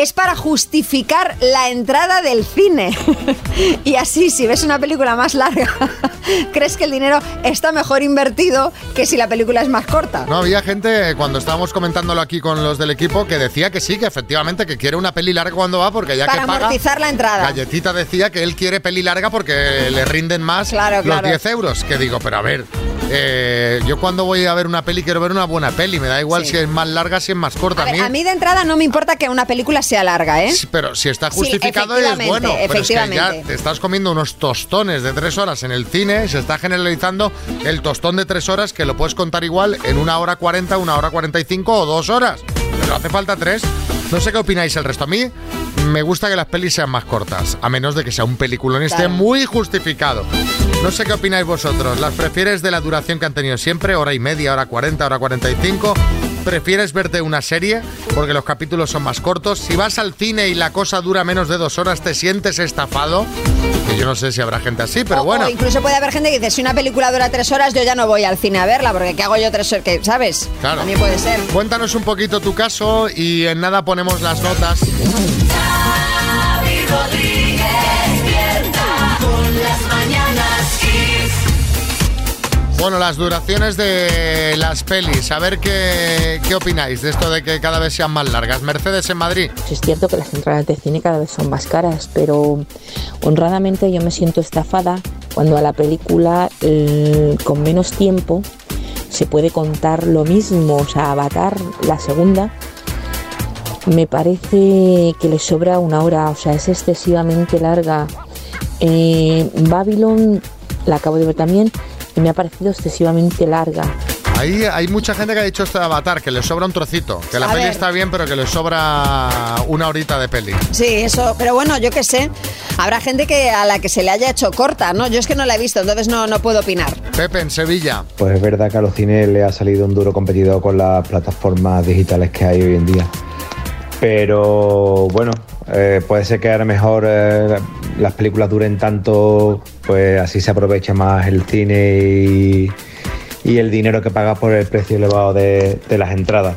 Es para justificar la entrada del cine. y así, si ves una película más larga, crees que el dinero está mejor invertido que si la película es más corta. No, había gente, cuando estábamos comentándolo aquí con los del equipo, que decía que sí, que efectivamente, que quiere una peli larga cuando va, porque ya para que paga... amortizar la entrada. Galletita decía que él quiere peli larga porque le rinden más Claro, los claro. 10 euros. Que digo, pero a ver, eh, yo cuando voy a ver una peli quiero ver una buena peli. Me da igual Sí. si es más larga, si es más corta. A, ver, a mí de entrada no me importa que una película sea larga, ¿eh? Sí, Pero si está Sí, justificado es bueno. Pero es que ya te estás comiendo unos tostones de tres horas en el cine, se está generalizando el tostón de tres horas que lo puedes contar igual en una hora cuarenta, una hora cuarenta y cinco o dos horas. Hace falta tres. No sé qué opináis el resto. A mí me gusta que las pelis sean más cortas, a menos de que sea un peliculón y esté Claro. muy justificado. No sé qué opináis vosotros. ¿Las prefieres de la duración que han tenido siempre? ¿Hora y media, hora 40, hora 45? ¿Prefieres verte una serie? Porque los capítulos son más cortos. Si vas al cine y la cosa dura menos de dos horas, ¿te sientes estafado? Que yo no sé si habrá gente así, pero O- bueno. O incluso puede haber gente que dice, si una película dura tres horas, yo ya no voy al cine a verla, porque ¿qué hago yo tres horas? Que, ¿Sabes? Claro. También puede ser. Cuéntanos un poquito tu caso y en nada ponemos las notas. Bueno, las duraciones de las pelis. A ver qué, qué opináis de esto de que cada vez sean más largas. Mercedes en Madrid. Es cierto que las entradas de cine cada vez son más caras, pero honradamente yo me siento estafada cuando a la película eh, con menos tiempo se puede contar lo mismo. O sea, Avatar, la segunda, me parece que le sobra una hora, o sea, es excesivamente larga. Eh, Babylon la acabo de ver también y me ha parecido excesivamente larga. Ahí hay mucha gente que ha dicho esto de Avatar, que le sobra un trocito. Que la A peli ver. está bien, pero que le sobra una horita de peli. Sí, eso, pero bueno, yo qué sé. Habrá gente que a la que se le haya hecho corta, ¿no? Yo es que no la he visto, entonces no, no puedo opinar. Pepe, en Sevilla. Pues es verdad que a los cines le ha salido un duro competidor con las plataformas digitales que hay hoy en día. Pero bueno, eh, puede ser que a lo mejor eh, las películas duren tanto, pues así se aprovecha más el cine y, el dinero que pagas por el precio elevado de, las entradas.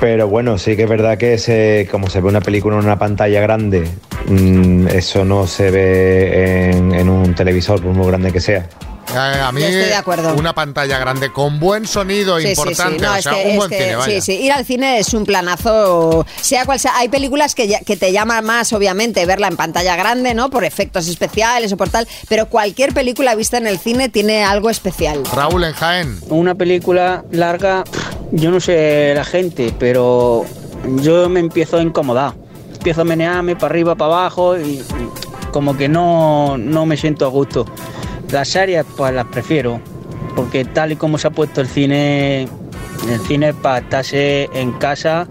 Pero bueno, sí que es verdad que como se ve una película en una pantalla grande, mm, eso no se ve en, en un televisor, por muy grande que sea. Eh, a mí, Yo estoy de acuerdo. una pantalla grande con buen sonido Sí, importante, sí. No, o es sea, que- un es buen que- cine, vaya. Sí, sí, ir al cine es un planazo, sea cual sea. Hay películas que, ya- que te llaman más, obviamente, verla en pantalla grande, ¿no? Por efectos especiales o por tal, pero cualquier película vista en el cine tiene algo especial. Raúl en Jaén. Una película larga, yo no sé la gente, pero yo me empiezo a incomodar. Empiezo a menearme para arriba, para abajo y y como que no, no me siento a gusto. Las series pues las prefiero, porque tal y como se ha puesto el cine, el cine para estarse en casa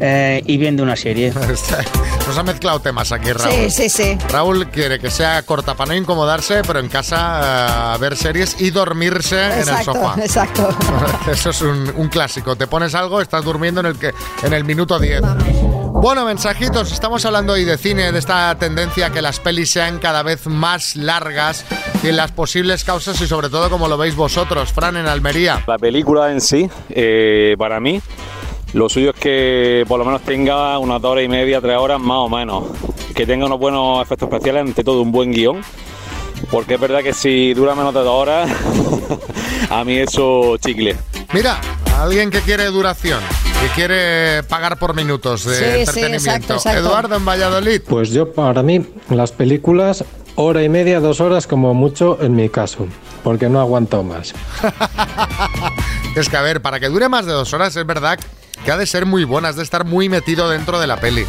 eh, y viendo una serie. Nos ha mezclado temas aquí, Raúl. Sí, sí, sí. Raúl quiere que sea corta para no incomodarse, pero en casa eh, ver series y dormirse en el Exacto, sofá. exacto. Eso es un, un clásico. Te pones algo, estás durmiendo en el que en el minuto 10. Bueno, mensajitos. Estamos hablando hoy de cine, de esta tendencia a que las pelis sean cada vez más largas y las posibles causas y sobre todo como lo veis vosotros, Fran en Almería. La película en sí, eh, para mí, lo suyo es que por lo menos tenga unas dos horas y media, tres horas más o menos. Que tenga unos buenos efectos especiales, ante todo un buen guion. Porque es verdad que si dura menos de dos horas, a mí eso chicle. Mira, alguien que quiere duración, que quiere pagar por minutos de Sí, sí, entretenimiento. exacto, exacto. Eduardo en Valladolid. Pues yo, para mí, las películas, hora y media, dos horas como mucho en mi caso, porque no aguanto más. Es que, a ver, para que dure más de dos horas, es verdad que ha de ser muy buena, has de estar muy metido dentro de la peli.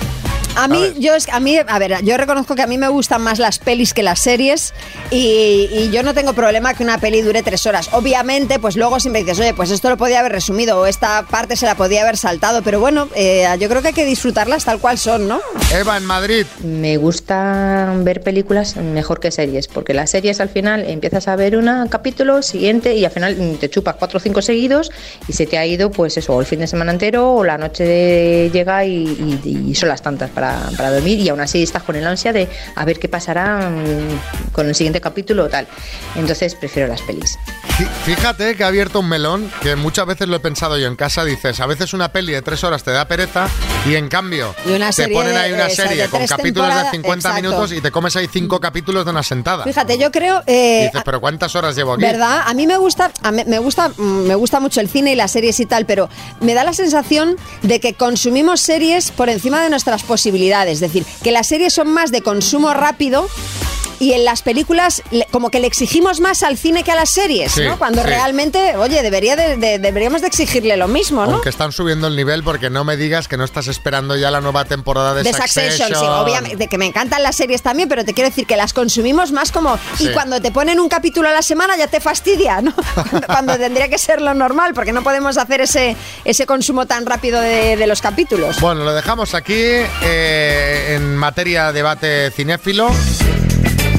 A mí, yo es, a mí, a ver, yo reconozco que a mí me gustan más las pelis que las series y, y yo no tengo problema que una peli dure tres horas. Obviamente, pues luego siempre dices, oye, pues esto lo podía haber resumido o esta parte se la podía haber saltado, pero bueno, eh, yo creo que hay que disfrutarlas tal cual son, ¿no? Eva en Madrid. Me gusta ver películas mejor que series, porque las series al final empiezas a ver un capítulo siguiente y al final te chupas cuatro o cinco seguidos y se te ha ido, pues eso, o el fin de semana entero o la noche de- llega y, y- y son las tantas para, para dormir y aún así estás con el ansia de a ver qué pasará mm, con el siguiente capítulo o tal. Entonces prefiero las pelis. Fí- Fíjate que ha abierto un melón que muchas veces lo he pensado yo en casa. Dices, a veces una peli de tres horas te da pereza y en cambio Y una te ponen de- ahí una eso, serie de con capítulos de temporadas, 50 exacto. minutos y te comes ahí cinco capítulos de una sentada. Fíjate, yo creo... Eh, dices, pero ¿cuántas horas llevo aquí? ¿Verdad? A mí me gusta, a mí me gusta, mm, me gusta mucho el cine y las series y tal, pero me da la sensación de que consumimos series por encima de nuestras posibilidades. Es decir, que las series son más de consumo rápido. Y en las películas, como que le exigimos más al cine que a las series, Sí, ¿no? Cuando sí. realmente, oye, debería de- de- deberíamos de exigirle lo mismo, ¿no? Aunque están subiendo el nivel porque no me digas que no estás esperando ya la nueva temporada de, de Succession, sí, obviamente, que me encantan las series también, pero te quiero decir que las consumimos más como... Y cuando te ponen un capítulo a la semana ya te fastidia, ¿no? Cuando, cuando tendría que ser lo normal, porque no podemos hacer ese, ese consumo tan rápido de, de los capítulos. Bueno, lo dejamos aquí eh, en materia debate cinéfilo.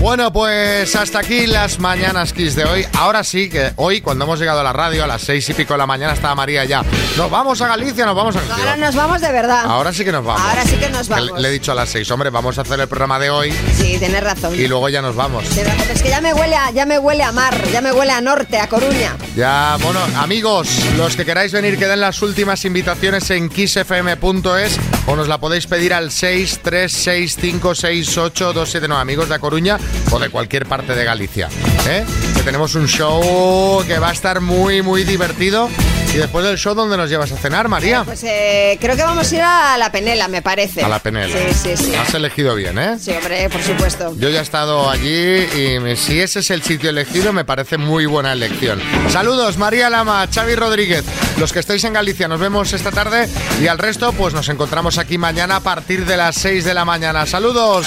Bueno, pues hasta aquí las mañanas Kiss de hoy. Ahora sí que hoy, cuando hemos llegado a la radio, a las seis y pico de la mañana, estaba María ya. Nos vamos a Galicia, nos vamos a Galicia. Ahora nos vamos de verdad. Ahora sí que nos vamos. Ahora sí que nos vamos. Le, le he dicho a las seis, hombre, vamos a hacer el programa de hoy Sí, tienes razón. y luego ya nos vamos. De verdad, Es que ya me huele a, ya me huele a mar, ya me huele a norte, a Coruña. Ya, bueno, amigos, los que queráis venir, quedan las últimas invitaciones en kissfm.es o nos la podéis pedir al 636568279, amigos de A Coruña o de cualquier parte de Galicia. ¿eh? Que tenemos un show que va a estar muy, muy divertido. Y después del show, ¿dónde nos llevas a cenar, María? Pues eh, creo que vamos a ir a la Penela, me parece. A la Penela. Sí, sí, sí. Has elegido bien, ¿eh? Sí, hombre, por supuesto. Yo ya he estado allí y si ese es el sitio elegido me parece muy buena elección. Saludos, María Lama, Xavi Rodríguez, los que estáis en Galicia, nos vemos esta tarde y al resto pues nos encontramos aquí mañana a partir de las 6 de la mañana. Saludos.